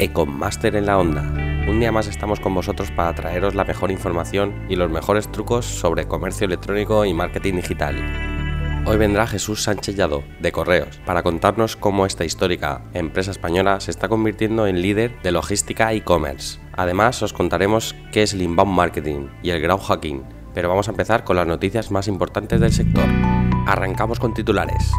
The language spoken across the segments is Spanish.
Econmaster en la onda. Un día más estamos con vosotros para traeros la mejor información y los mejores trucos sobre comercio electrónico y marketing digital. Hoy vendrá Jesús Sánchez de Correos, para contarnos cómo esta histórica empresa española se está convirtiendo en líder de logística e-commerce. Además, os contaremos qué es el inbound marketing y el growth pero vamos a empezar con las noticias más importantes del sector. Arrancamos con titulares.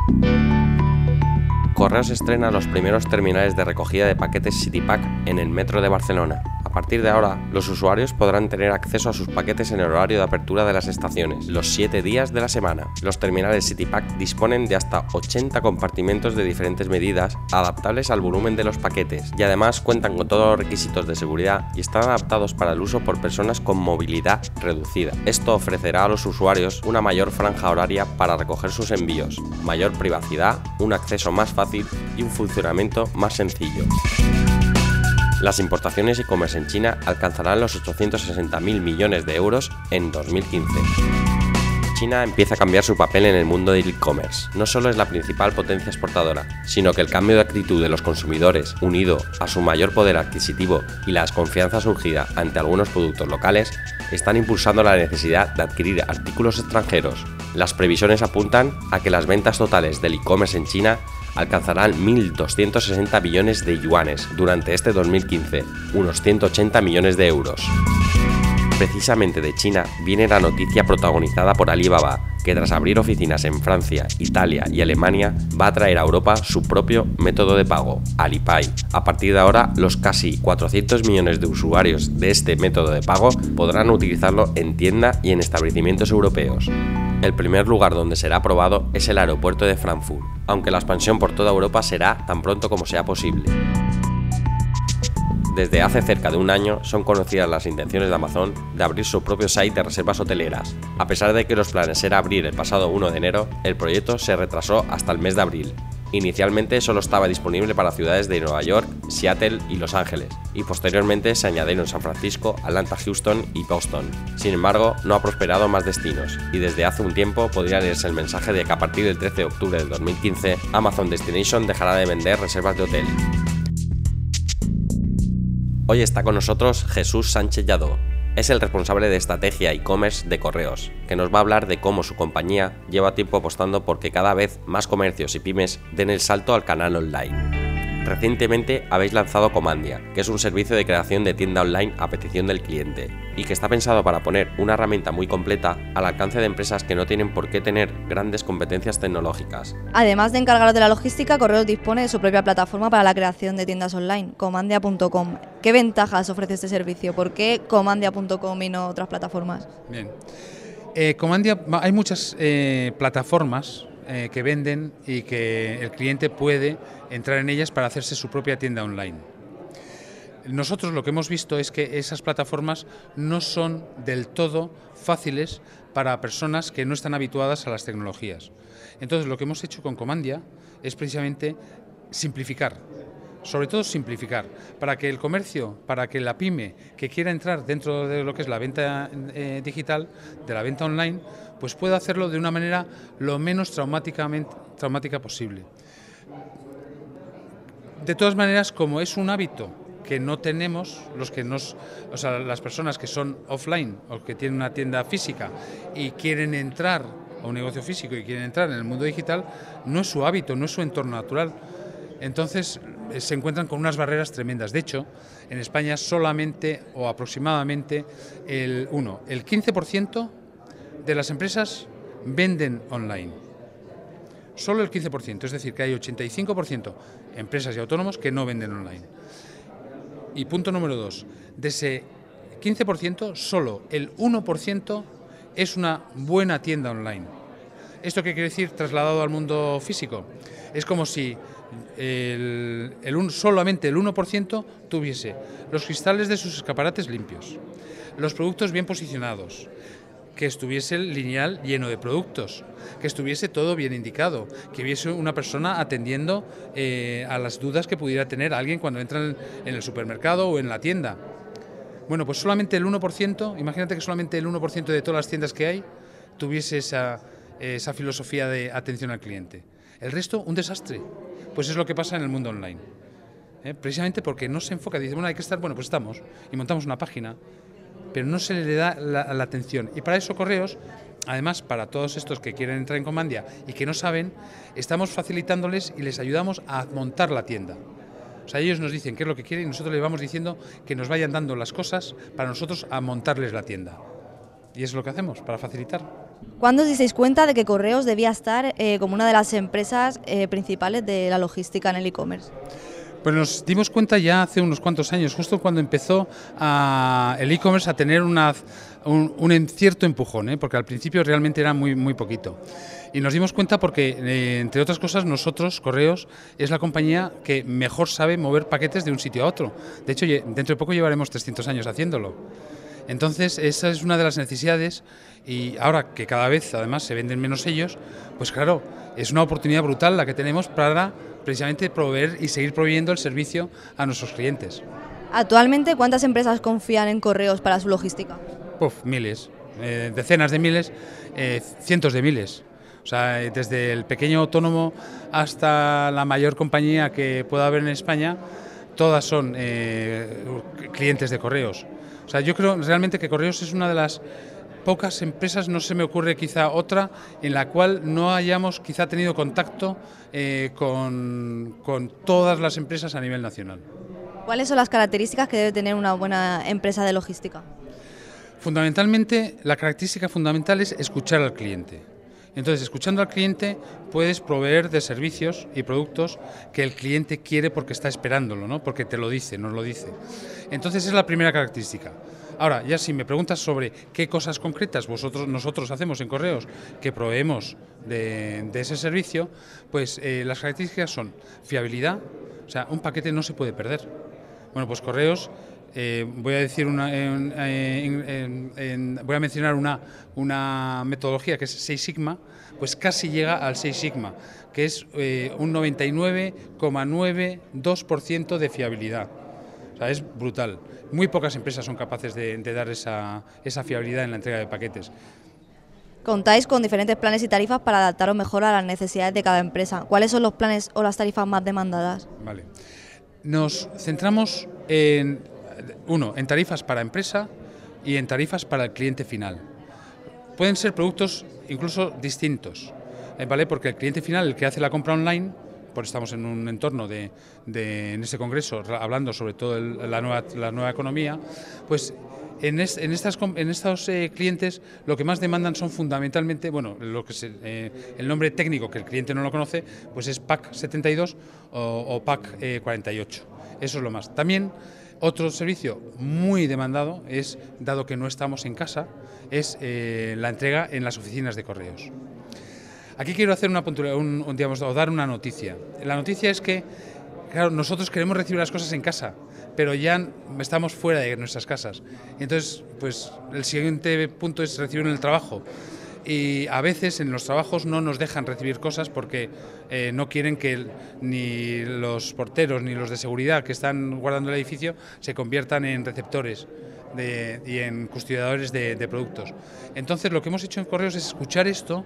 Correos estrena los primeros terminales de recogida de paquetes CityPack en el metro de Barcelona. A partir de ahora, los usuarios podrán tener acceso a sus paquetes en el horario de apertura de las estaciones, los 7 días de la semana. Los terminales CityPack disponen de hasta 80 compartimentos de diferentes medidas, adaptables al volumen de los paquetes, y además cuentan con todos los requisitos de seguridad y están adaptados para el uso por personas con movilidad reducida. Esto ofrecerá a los usuarios una mayor franja horaria para recoger sus envíos, mayor privacidad, un acceso más fácil y un funcionamiento más sencillo. Las importaciones e-commerce en China alcanzarán los 860.000 millones de euros en 2015. China empieza a cambiar su papel en el mundo del e-commerce. No solo es la principal potencia exportadora, sino que el cambio de actitud de los consumidores, unido a su mayor poder adquisitivo y la desconfianza surgida ante algunos productos locales, están impulsando la necesidad de adquirir artículos extranjeros. Las previsiones apuntan a que las ventas totales del e-commerce en China alcanzarán 1.260 billones de yuanes durante este 2015, unos 180 millones de euros. Precisamente de China viene la noticia protagonizada por Alibaba, que tras abrir oficinas en Francia, Italia y Alemania, va a traer a Europa su propio método de pago, Alipay. A partir de ahora, los casi 400 millones de usuarios de este método de pago podrán utilizarlo en tienda y en establecimientos europeos. El primer lugar donde será aprobado es el aeropuerto de Frankfurt, aunque la expansión por toda Europa será tan pronto como sea posible. Desde hace cerca de un año son conocidas las intenciones de Amazon de abrir su propio site de reservas hoteleras. A pesar de que los planes era abrir el pasado 1 de enero, el proyecto se retrasó hasta el mes de abril. Inicialmente solo estaba disponible para ciudades de Nueva York, Seattle y Los Ángeles, y posteriormente se añadieron San Francisco, Atlanta, Houston y Boston. Sin embargo, no ha prosperado más destinos, y desde hace un tiempo podría leerse el mensaje de que a partir del 13 de octubre del 2015, Amazon Destination dejará de vender reservas de hotel. Hoy está con nosotros Jesús Sánchez Lladó. Es el responsable de estrategia e-commerce de Correos, que nos va a hablar de cómo su compañía lleva tiempo apostando porque cada vez más comercios y pymes den el salto al canal online. Recientemente habéis lanzado Comandia, que es un servicio de creación de tienda online a petición del cliente, y que está pensado para poner una herramienta muy completa al alcance de empresas que no tienen por qué tener grandes competencias tecnológicas. Además de encargaros de la logística, Correos dispone de su propia plataforma para la creación de tiendas online, comandia.com. ¿Qué ventajas ofrece este servicio? ¿Por qué comandia.com y no otras plataformas? Bien. Eh, Comandia, hay muchas eh, plataformas eh, que venden y que el cliente puede entrar en ellas para hacerse su propia tienda online. Nosotros lo que hemos visto es que esas plataformas no son del todo fáciles para personas que no están habituadas a las tecnologías. Entonces lo que hemos hecho con Comandia es precisamente simplificar, sobre todo simplificar, para que el comercio, para que la pyme que quiera entrar dentro de lo que es la venta eh, digital, de la venta online, pues pueda hacerlo de una manera lo menos traumática posible. De todas maneras, como es un hábito que no tenemos, los que o sea, las personas que son offline o que tienen una tienda física y quieren entrar a un negocio físico y quieren entrar en el mundo digital, no es su hábito, no es su entorno natural. Entonces eh, se encuentran con unas barreras tremendas. De hecho, en España solamente o aproximadamente el 1, el 15% de las empresas venden online. Solo el 15%, es decir, que hay 85% empresas y autónomos que no venden online. Y punto número dos, de ese 15%, solo el 1% es una buena tienda online. ¿Esto qué quiere decir trasladado al mundo físico? Es como si solamente el 1% tuviese los cristales de sus escaparates limpios, los productos bien posicionados, que estuviese el lineal lleno de productos, que estuviese todo bien indicado, que hubiese una persona atendiendo eh, a las dudas que pudiera tener alguien cuando entra en el supermercado o en la tienda. Bueno, pues solamente el 1%, imagínate que solamente el 1% de todas las tiendas que hay tuviese esa, esa filosofía de atención al cliente. El resto, un desastre. Pues es lo que pasa en el mundo online. ¿eh? precisamente porque no se enfoca, dice, bueno, hay que estar, bueno, pues estamos, y montamos una página, pero no se le da la, atención. Y para eso Correos Además, para todos estos que quieren entrar en Comandia y que no saben, estamos facilitándoles y les ayudamos a montar la tienda. O sea, ellos nos dicen qué es lo que quieren y nosotros les vamos diciendo que nos vayan dando las cosas para nosotros a montarles la tienda. Y es lo que hacemos, para facilitar. ¿Cuándo os disteis cuenta de que Correos debía estar eh, como una de las empresas eh, principales de la logística en el e-commerce? Pues nos dimos cuenta ya hace unos cuantos años, justo cuando empezó a, el e-commerce a tener una, un, un, cierto empujón, ¿eh? porque al principio realmente era muy, muy poquito. Y nos dimos cuenta porque, eh, entre otras cosas, nosotros, Correos, es la compañía que mejor sabe mover paquetes de un sitio a otro. De hecho, dentro de poco llevaremos 300 años haciéndolo. Entonces, esa es una de las necesidades y ahora que cada vez además se venden menos ellos, pues claro, es una oportunidad brutal la que tenemos para precisamente proveer y seguir proveyendo el servicio a nuestros clientes. Actualmente, ¿cuántas empresas confían en correos para su logística? Puf, miles, eh, decenas de miles, eh, cientos de miles. O sea, desde el pequeño autónomo hasta la mayor compañía que pueda haber en España, todas son eh, clientes de correos. O sea, yo creo realmente que correos es una de las pocas empresas, no se me ocurre quizá otra, en la cual no hayamos quizá tenido contacto eh, con, con todas las empresas a nivel nacional. ¿Cuáles son las características que debe tener una buena empresa de logística? Fundamentalmente, la característica fundamental es escuchar al cliente. Entonces, escuchando al cliente, puedes proveer de servicios y productos que el cliente quiere porque está esperándolo, ¿no? porque te lo dice, nos lo dice. Entonces, es la primera característica. Ahora, ya si me preguntas sobre qué cosas concretas vosotros, nosotros hacemos en correos que proveemos de, ese servicio, pues eh, las características son fiabilidad, o sea, un paquete no se puede perder. Bueno, pues correos eh, voy a decir una, voy a mencionar una, una metodología que es 6 sigma, pues casi llega al 6 sigma, que es eh, un 99,92% de fiabilidad. O sea, es brutal. Muy pocas empresas son capaces de, dar esa, esa fiabilidad en la entrega de paquetes. Contáis con diferentes planes y tarifas para adaptaros mejor a las necesidades de cada empresa. ¿Cuáles son los planes o las tarifas más demandadas? Vale. Nos centramos en uno, en tarifas para empresa y en tarifas para el cliente final. Pueden ser productos incluso distintos, eh, ¿vale? Porque el cliente final, el que hace la compra online, por estamos en un entorno de, en este congreso hablando sobre todo la, nueva, la nueva economía, pues en, estas, en estos eh, clientes lo que más demandan son fundamentalmente, bueno, lo que eh, el nombre técnico que el cliente no lo conoce, pues es PAC 72 o, PAC 48. Eso es lo más. También otro servicio muy demandado es, dado que no estamos en casa, es eh, la entrega en las oficinas de correos. Aquí quiero hacer una un, digamos, o dar una noticia. La noticia es que, claro, nosotros queremos recibir las cosas en casa, pero ya estamos fuera de nuestras casas. Entonces, pues el siguiente punto es recibir en el trabajo y a veces en los trabajos no nos dejan recibir cosas porque eh, no quieren que ni los porteros ni los de seguridad que están guardando el edificio se conviertan en receptores y en custodiadores de, productos. Entonces lo que hemos hecho en Correos es escuchar esto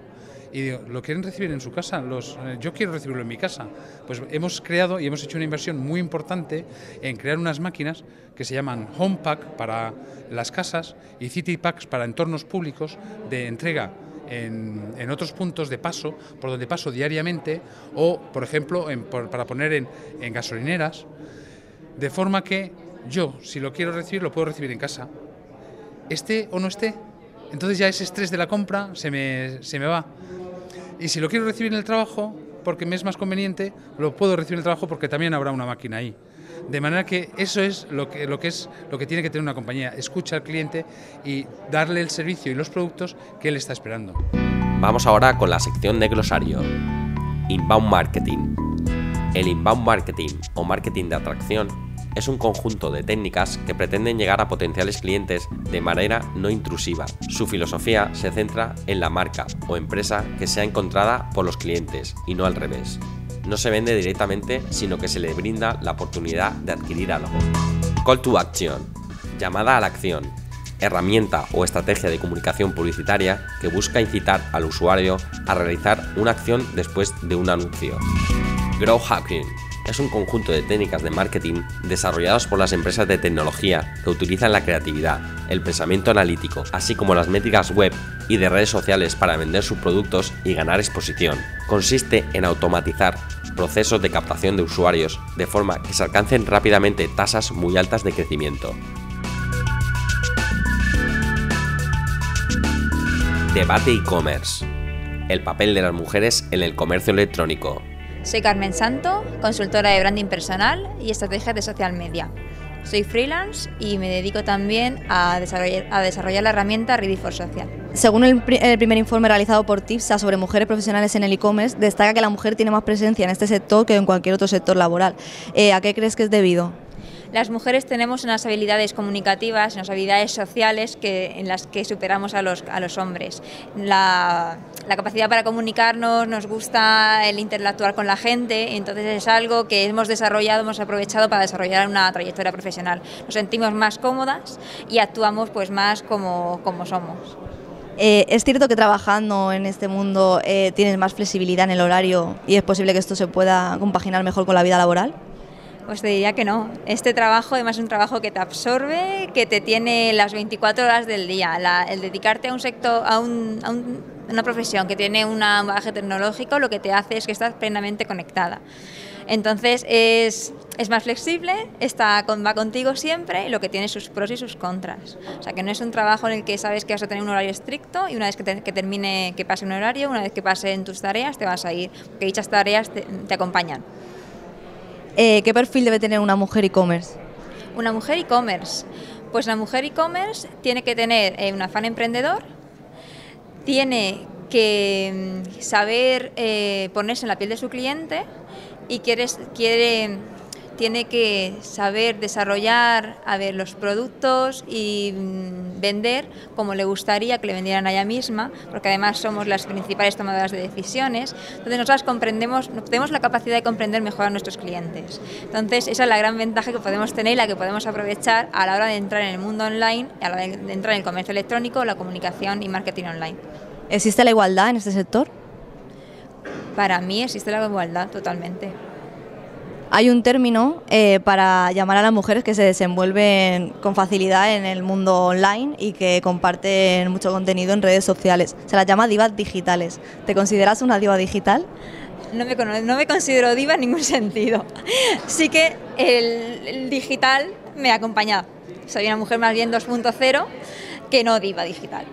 y digo, ¿lo quieren recibir en su casa? Los, eh, yo quiero recibirlo en mi casa. Pues hemos creado y hemos hecho una inversión muy importante en crear unas máquinas que se llaman Home Pack para las casas y City Packs para entornos públicos de entrega en, otros puntos de paso, por donde paso diariamente, o, por ejemplo, para poner en, en gasolineras, de forma que yo, si lo quiero recibir, lo puedo recibir en casa. Esté o no esté, entonces ya ese estrés de la compra se me, se me va. Y si lo quiero recibir en el trabajo, porque me es más conveniente, lo puedo recibir en el trabajo porque también habrá una máquina ahí. De manera que eso es lo que, lo que es lo que tiene que tener una compañía, escucha al cliente y darle el servicio y los productos que él está esperando. Vamos ahora con la sección de glosario. Inbound Marketing. El inbound marketing o marketing de atracción es un conjunto de técnicas que pretenden llegar a potenciales clientes de manera no intrusiva. Su filosofía se centra en la marca o empresa que sea encontrada por los clientes y no al revés no se vende directamente, sino que se le brinda la oportunidad de adquirir algo. Call to Action, llamada a la acción, herramienta o estrategia de comunicación publicitaria que busca incitar al usuario a realizar una acción después de un anuncio. Grow Hacking, es un conjunto de técnicas de marketing desarrolladas por las empresas de tecnología que utilizan la creatividad, el pensamiento analítico, así como las métricas web y de redes sociales para vender sus productos y ganar exposición. Consiste en automatizar procesos de captación de usuarios de forma que se alcancen rápidamente tasas muy altas de crecimiento. Debate e-commerce. El papel de las mujeres en el comercio electrónico. Soy Carmen Santo, consultora de branding personal y estrategias de social media. Soy freelance y me dedico también a desarrollar, la herramienta Ready for Social. Según el, el, primer informe realizado por TIPSA sobre mujeres profesionales en el e-commerce, destaca que la mujer tiene más presencia en este sector que en cualquier otro sector laboral. Eh, ¿A qué crees que es debido? Las mujeres tenemos unas habilidades comunicativas, unas habilidades sociales que, en las que superamos a los, a los hombres. La, capacidad para comunicarnos, nos gusta el interactuar con la gente, entonces es algo que hemos desarrollado, hemos aprovechado para desarrollar una trayectoria profesional. Nos sentimos más cómodas y actuamos pues más como, como somos. Eh, ¿Es cierto que trabajando en este mundo eh, tienes más flexibilidad en el horario y es posible que esto se pueda compaginar mejor con la vida laboral? Pues te diría que no. Este trabajo además es un trabajo que te absorbe, que te tiene las 24 horas del día. La, el dedicarte a un sector, a, un, a un, una profesión que tiene un bagaje tecnológico, lo que te hace es que estás plenamente conectada. Entonces es, es más flexible, está con, va contigo siempre lo que tiene sus pros y sus contras. O sea que no es un trabajo en el que sabes que vas a tener un horario estricto y una vez que, te, que termine, que pase un horario, una vez que pasen tus tareas, te vas a ir, porque dichas tareas te, te acompañan. Eh, ¿Qué perfil debe tener una mujer e-commerce? Una mujer e-commerce. Pues la mujer e-commerce tiene que tener eh, un afán emprendedor, tiene que mm, saber eh, ponerse en la piel de su cliente y quiere, quiere tiene que saber desarrollar a ver, los productos y vender como le gustaría que le vendieran a ella misma, porque además somos las principales tomadoras de decisiones. Entonces nosotras comprendemos, tenemos la capacidad de comprender mejor a nuestros clientes. Entonces esa es la gran ventaja que podemos tener y la que podemos aprovechar a la hora de entrar en el mundo online, a la hora de entrar en el comercio electrónico, la comunicación y marketing online. ¿Existe la igualdad en este sector? Para mí existe la igualdad totalmente hay un término eh, para llamar a las mujeres que se desenvuelven con facilidad en el mundo online y que comparten mucho contenido en redes sociales. Se las llama divas digitales. ¿Te consideras una diva digital? No me, no me considero diva en ningún sentido. Sí que el, el digital me ha acompañado. Soy una mujer más bien 2.0 que no diva digital.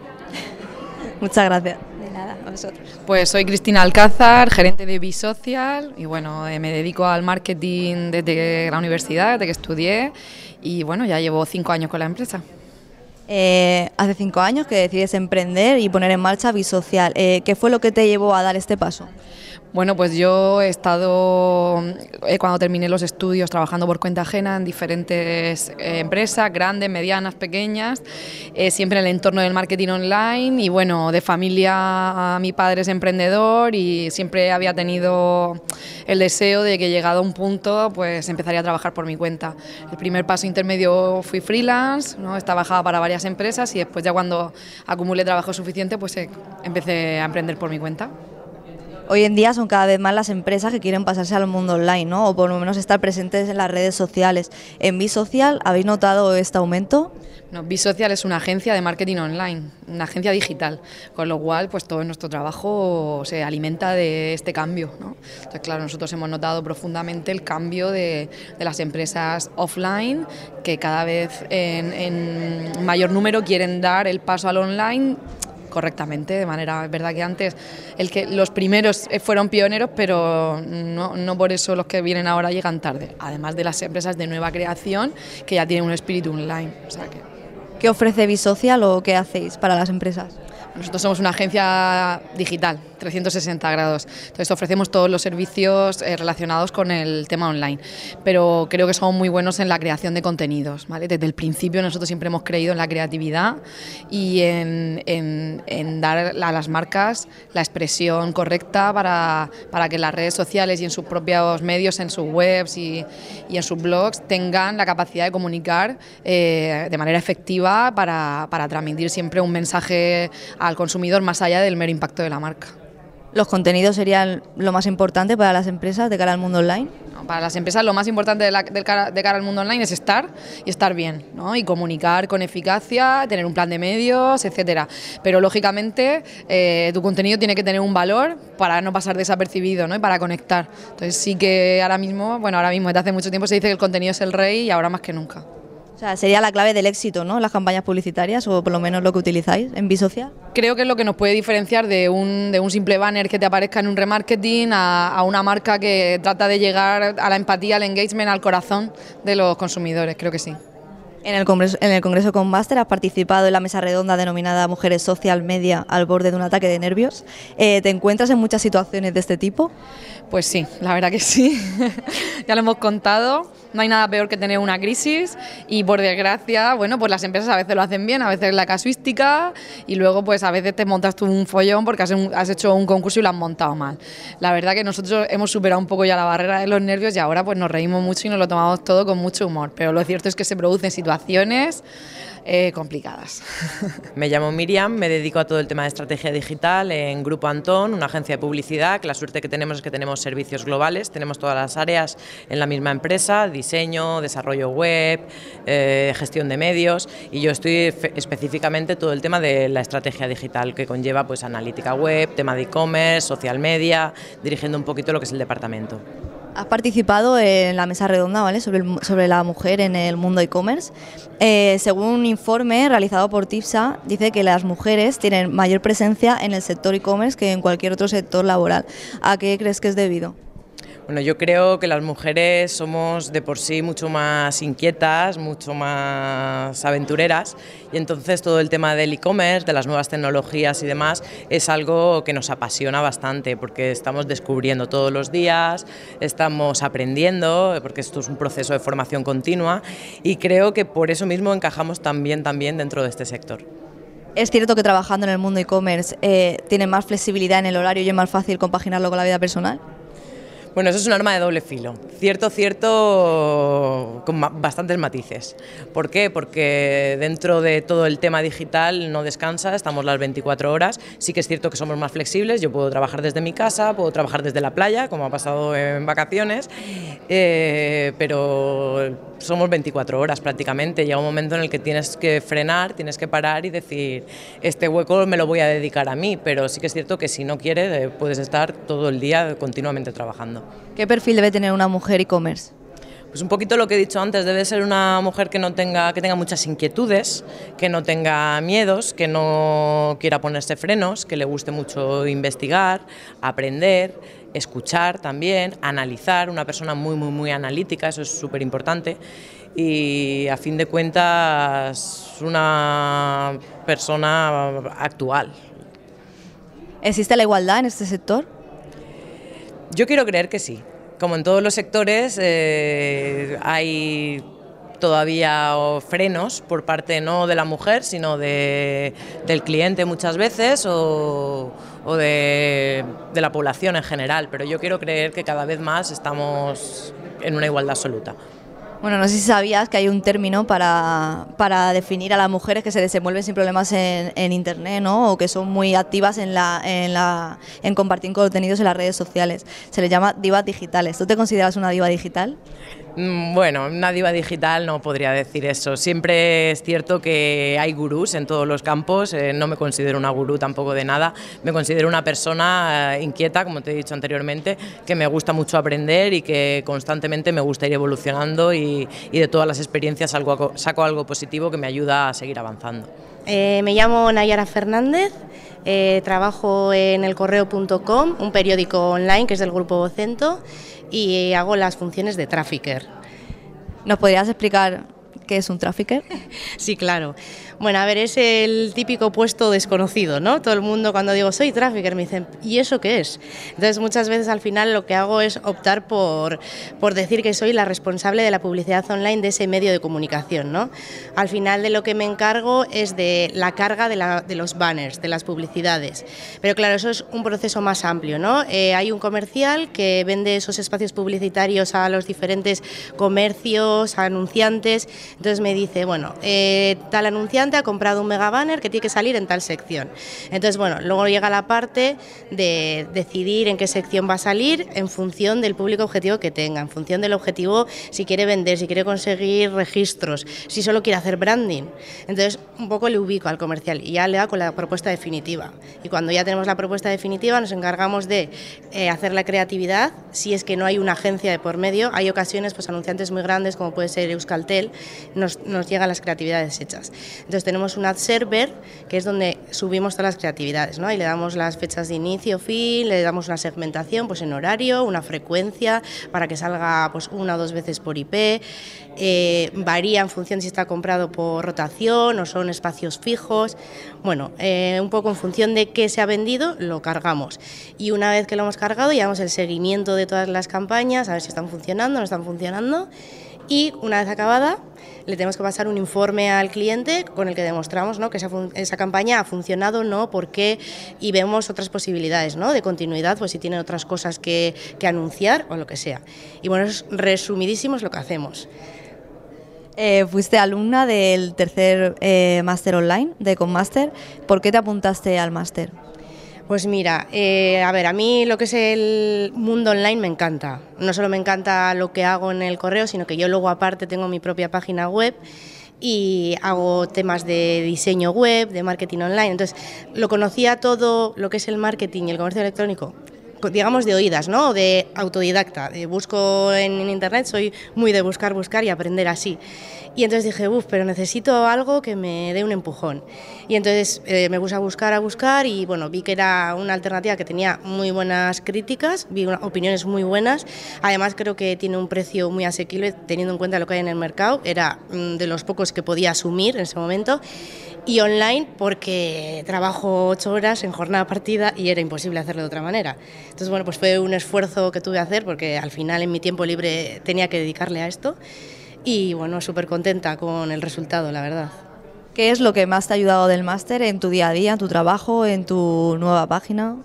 Muchas gracias. De nada, a vosotros. Pues soy Cristina Alcázar, gerente de Bisocial y bueno, eh, me dedico al marketing desde la universidad, desde que estudié y bueno, ya llevo cinco años con la empresa. Eh, hace cinco años que decides emprender y poner en marcha Bisocial. Eh, ¿Qué fue lo que te llevó a dar este paso? Bueno, pues yo he estado, eh, cuando terminé los estudios, trabajando por cuenta ajena en diferentes eh, empresas, grandes, medianas, pequeñas, eh, siempre en el entorno del marketing online y bueno, de familia, mi padre es emprendedor y siempre había tenido el deseo de que llegado a un punto, pues empezaría a trabajar por mi cuenta. El primer paso intermedio fui freelance, ¿no? trabajaba para varias empresas y después ya cuando acumulé trabajo suficiente, pues empecé a emprender por mi cuenta. Hoy en día son cada vez más las empresas que quieren pasarse al mundo online, ¿no? O por lo menos estar presentes en las redes sociales. ¿En Bisocial habéis notado este aumento? No, Bisocial es una agencia de marketing online, una agencia digital, con lo cual pues todo nuestro trabajo se alimenta de este cambio. ¿no? Entonces, claro, nosotros hemos notado profundamente el cambio de, de las empresas offline que cada vez en, en mayor número quieren dar el paso al online correctamente, de manera, es verdad que antes el que los primeros fueron pioneros, pero no, no por eso los que vienen ahora llegan tarde, además de las empresas de nueva creación que ya tienen un espíritu online. O sea que... ¿Qué ofrece Bisocial o qué hacéis para las empresas? Nosotros somos una agencia digital, 360 grados. Entonces ofrecemos todos los servicios eh, relacionados con el tema online. Pero creo que somos muy buenos en la creación de contenidos. Desde el principio nosotros siempre hemos creído en la creatividad y en, dar a las marcas la expresión correcta para, para, que las redes sociales y en sus propios medios, en sus webs y, y en sus blogs, tengan la capacidad de comunicar eh, de manera efectiva para, para transmitir siempre un mensaje al consumidor más allá del mero impacto de la marca. ¿Los contenidos serían lo más importante para las empresas de cara al mundo online? Para las empresas lo más importante de, cara, al mundo online es estar y estar bien, ¿no? y comunicar con eficacia, tener un plan de medios, etcétera. Pero lógicamente eh, tu contenido tiene que tener un valor para no pasar desapercibido ¿no? y para conectar. Entonces sí que ahora mismo, bueno, ahora mismo desde hace mucho tiempo se dice que el contenido es el rey y ahora más que nunca. O sea, sería la clave del éxito, ¿no? Las campañas publicitarias o por lo menos lo que utilizáis en Bisocial. Creo que es lo que nos puede diferenciar de un, de un simple banner que te aparezca en un remarketing a, a, una marca que trata de llegar a la empatía, al engagement, al corazón de los consumidores. Creo que sí. En el, Congreso, en el Congreso con Master has participado en la mesa redonda denominada Mujeres Social Media al borde de un ataque de nervios. Eh, ¿Te encuentras en muchas situaciones de este tipo? Pues sí, la verdad que sí. ya lo hemos contado. No hay nada peor que tener una crisis y por desgracia, bueno, pues las empresas a veces lo hacen bien, a veces la casuística y luego pues a veces te montas tú un follón porque has, has hecho un concurso y lo has montado mal. La verdad que nosotros hemos superado un poco ya la barrera de los nervios y ahora pues nos reímos mucho y nos lo tomamos todo con mucho humor, pero lo cierto es que se producen situaciones eh, complicadas. Me llamo Miriam, me dedico a todo el tema de estrategia digital en Grupo Antón, una agencia de publicidad, que la suerte que tenemos es que tenemos servicios globales, tenemos todas las áreas en la misma empresa, diseño, desarrollo web, eh, gestión de medios, y yo estoy específicamente todo el tema de la estrategia digital, que conlleva pues analítica web, tema de e-commerce, social media, dirigiendo un poquito lo que es el departamento. Has participado en la mesa redonda ¿vale? sobre, la mujer en el mundo e-commerce. Eh, según un informe realizado por TIPSA, dice que las mujeres tienen mayor presencia en el sector e-commerce que en cualquier otro sector laboral. ¿A qué crees que es debido? Bueno, yo creo que las mujeres somos de por sí mucho más inquietas, mucho más aventureras y entonces todo el tema del e-commerce, de las nuevas tecnologías y demás es algo que nos apasiona bastante porque estamos descubriendo todos los días, estamos aprendiendo, porque esto es un proceso de formación continua y creo que por eso mismo encajamos también, también dentro de este sector. ¿Es cierto que trabajando en el mundo e-commerce eh, tiene más flexibilidad en el horario y es más fácil compaginarlo con la vida personal? Bueno, eso es un arma de doble filo. Cierto, cierto, con bastantes matices. ¿Por qué? Porque dentro de todo el tema digital no descansa, estamos las 24 horas. Sí que es cierto que somos más flexibles, yo puedo trabajar desde mi casa, puedo trabajar desde la playa, como ha pasado en vacaciones, eh, pero somos 24 horas prácticamente. Llega un momento en el que tienes que frenar, tienes que parar y decir, este hueco me lo voy a dedicar a mí, pero sí que es cierto que si no quieres eh, puedes estar todo el día continuamente trabajando. ¿Qué perfil debe tener una mujer e-commerce? Pues un poquito lo que he dicho antes, debe ser una mujer que no tenga, que tenga muchas inquietudes, que no tenga miedos, que no quiera ponerse frenos, que le guste mucho investigar, aprender, escuchar también, analizar, una persona muy, muy, muy analítica, eso es súper importante. Y a fin de cuentas, una persona actual. ¿Existe la igualdad en este sector? Yo quiero creer que sí. Como en todos los sectores, eh, hay todavía frenos por parte no de la mujer, sino de, del cliente muchas veces o, de, la población en general. Pero yo quiero creer que cada vez más estamos en una igualdad absoluta. Bueno, no sé si sabías que hay un término para, para definir a las mujeres que se desenvuelven sin problemas en, en Internet, ¿no? O que son muy activas en, la, en, la, en compartir contenidos en las redes sociales. Se les llama divas digitales. ¿Tú te consideras una diva digital? Mm, bueno, una diva digital no podría decir eso. Siempre es cierto que hay gurús en todos los campos. Eh, no me considero una gurú tampoco de nada. Me considero una persona eh, inquieta, como te he dicho anteriormente, que me gusta mucho aprender y que constantemente me gusta ir evolucionando y, de todas las experiencias saco algo positivo que me ayuda a seguir avanzando. Eh, me llamo Nayara Fernández. trabajo en elcorreo.com, un periódico online que es del grupo Vocento y hago las funciones de trafficker. ¿Nos podrías explicar qué es un trafficker? sí, claro. Bueno, a ver, es el típico puesto desconocido, ¿no? Todo el mundo cuando digo soy trafficker me dicen, ¿y eso qué es? Entonces muchas veces al final lo que hago es optar por, por decir que soy la responsable de la publicidad online de ese medio de comunicación, ¿no? Al final de lo que me encargo es de la carga de, la, de los banners, de las publicidades. Pero claro, eso es un proceso más amplio, ¿no? Eh, hay un comercial que vende esos espacios publicitarios a los diferentes comercios, a anunciantes. Entonces me dice, bueno, eh, tal anunciante ha comprado un mega banner que tiene que salir en tal sección. Entonces, bueno, luego llega la parte de decidir en qué sección va a salir en función del público objetivo que tenga, en función del objetivo si quiere vender, si quiere conseguir registros, si solo quiere hacer branding. Entonces, un poco le ubico al comercial y ya le da con la propuesta definitiva. Y cuando ya tenemos la propuesta definitiva, nos encargamos de eh, hacer la creatividad, si es que no hay una agencia de por medio, hay ocasiones, pues anunciantes muy grandes como puede ser Euskaltel, nos, nos llegan las creatividades hechas. Entonces tenemos un ad server, que es donde subimos todas las creatividades, ¿no? Y le damos las fechas de inicio, fin, le damos una segmentación, pues en horario, una frecuencia, para que salga pues una o dos veces por IP, eh, varía en función si está comprado por rotación o son espacios fijos, bueno, eh, un poco en función de qué se ha vendido, lo cargamos. Y una vez que lo hemos cargado, llevamos el seguimiento de todas las campañas, a ver si están funcionando, no están funcionando. Y una vez acabada, le tenemos que pasar un informe al cliente con el que demostramos ¿no? que esa, campaña ha funcionado, no, por qué, y vemos otras posibilidades ¿no? de continuidad, pues si tienen otras cosas que, que anunciar o lo que sea. Y bueno, es resumidísimo es lo que hacemos. Eh, fuiste alumna del tercer eh, máster online de Conmaster. ¿Por qué te apuntaste al máster? Pues mira, eh, a ver, a mí lo que es el mundo online me encanta. No solo me encanta lo que hago en el correo, sino que yo luego aparte tengo mi propia página web y hago temas de diseño web, de marketing online. Entonces, lo conocía todo lo que es el marketing y el comercio electrónico digamos de oídas, ¿no? De autodidacta, de busco en, internet, soy muy de buscar, buscar y aprender así. Y entonces dije, uff, pero necesito algo que me dé un empujón. Y entonces eh, me puse a buscar, a buscar y bueno, vi que era una alternativa que tenía muy buenas críticas, vi opiniones muy buenas. Además creo que tiene un precio muy asequible teniendo en cuenta lo que hay en el mercado. Era mm, de los pocos que podía asumir en ese momento y online porque trabajo ocho horas en jornada partida y era imposible hacerlo de otra manera. Entonces, bueno, pues fue un esfuerzo que tuve que hacer porque al final en mi tiempo libre tenía que dedicarle a esto y bueno, súper contenta con el resultado, la verdad. ¿Qué es lo que más te ha ayudado del máster en tu día a día, en tu trabajo, en tu nueva página?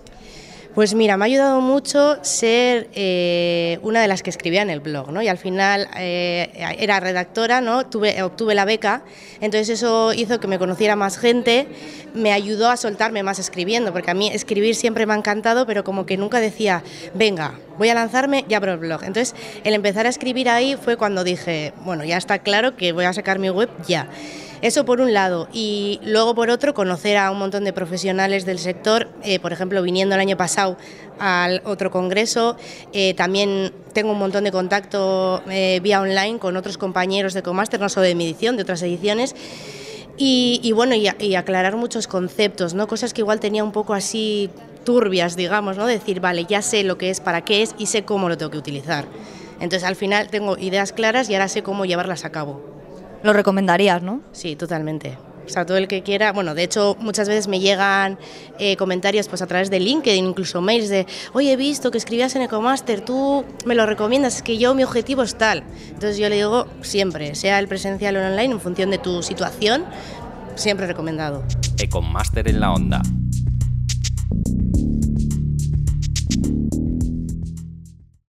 Pues mira, me ha ayudado mucho ser eh, una de las que escribía en el blog, ¿no? Y al final eh, era redactora, ¿no? Tuve, obtuve la beca, entonces eso hizo que me conociera más gente, me ayudó a soltarme más escribiendo, porque a mí escribir siempre me ha encantado, pero como que nunca decía, venga, voy a lanzarme y abro el blog. Entonces, el empezar a escribir ahí fue cuando dije, bueno, ya está claro que voy a sacar mi web ya. Eso por un lado. Y luego por otro, conocer a un montón de profesionales del sector, eh, por ejemplo, viniendo el año pasado al otro congreso, eh, también tengo un montón de contacto eh, vía online con otros compañeros de Comaster, no solo de mi edición, de otras ediciones. Y, bueno, y, aclarar muchos conceptos, ¿no? Cosas que igual tenía un poco así turbias, digamos, ¿no? Decir, vale, ya sé lo que es, para qué es y sé cómo lo tengo que utilizar. Entonces al final tengo ideas claras y ahora sé cómo llevarlas a cabo. Lo recomendarías, ¿no? Sí, totalmente. O sea, todo el que quiera, bueno, de hecho muchas veces me llegan eh, comentarios pues a través de LinkedIn, incluso mails de, oye, he visto que escribías en Ecomaster, tú me lo recomiendas, es que yo mi objetivo es tal. Entonces yo le digo siempre, sea el presencial o online, en función de tu situación, siempre recomendado. Ecomaster en la onda.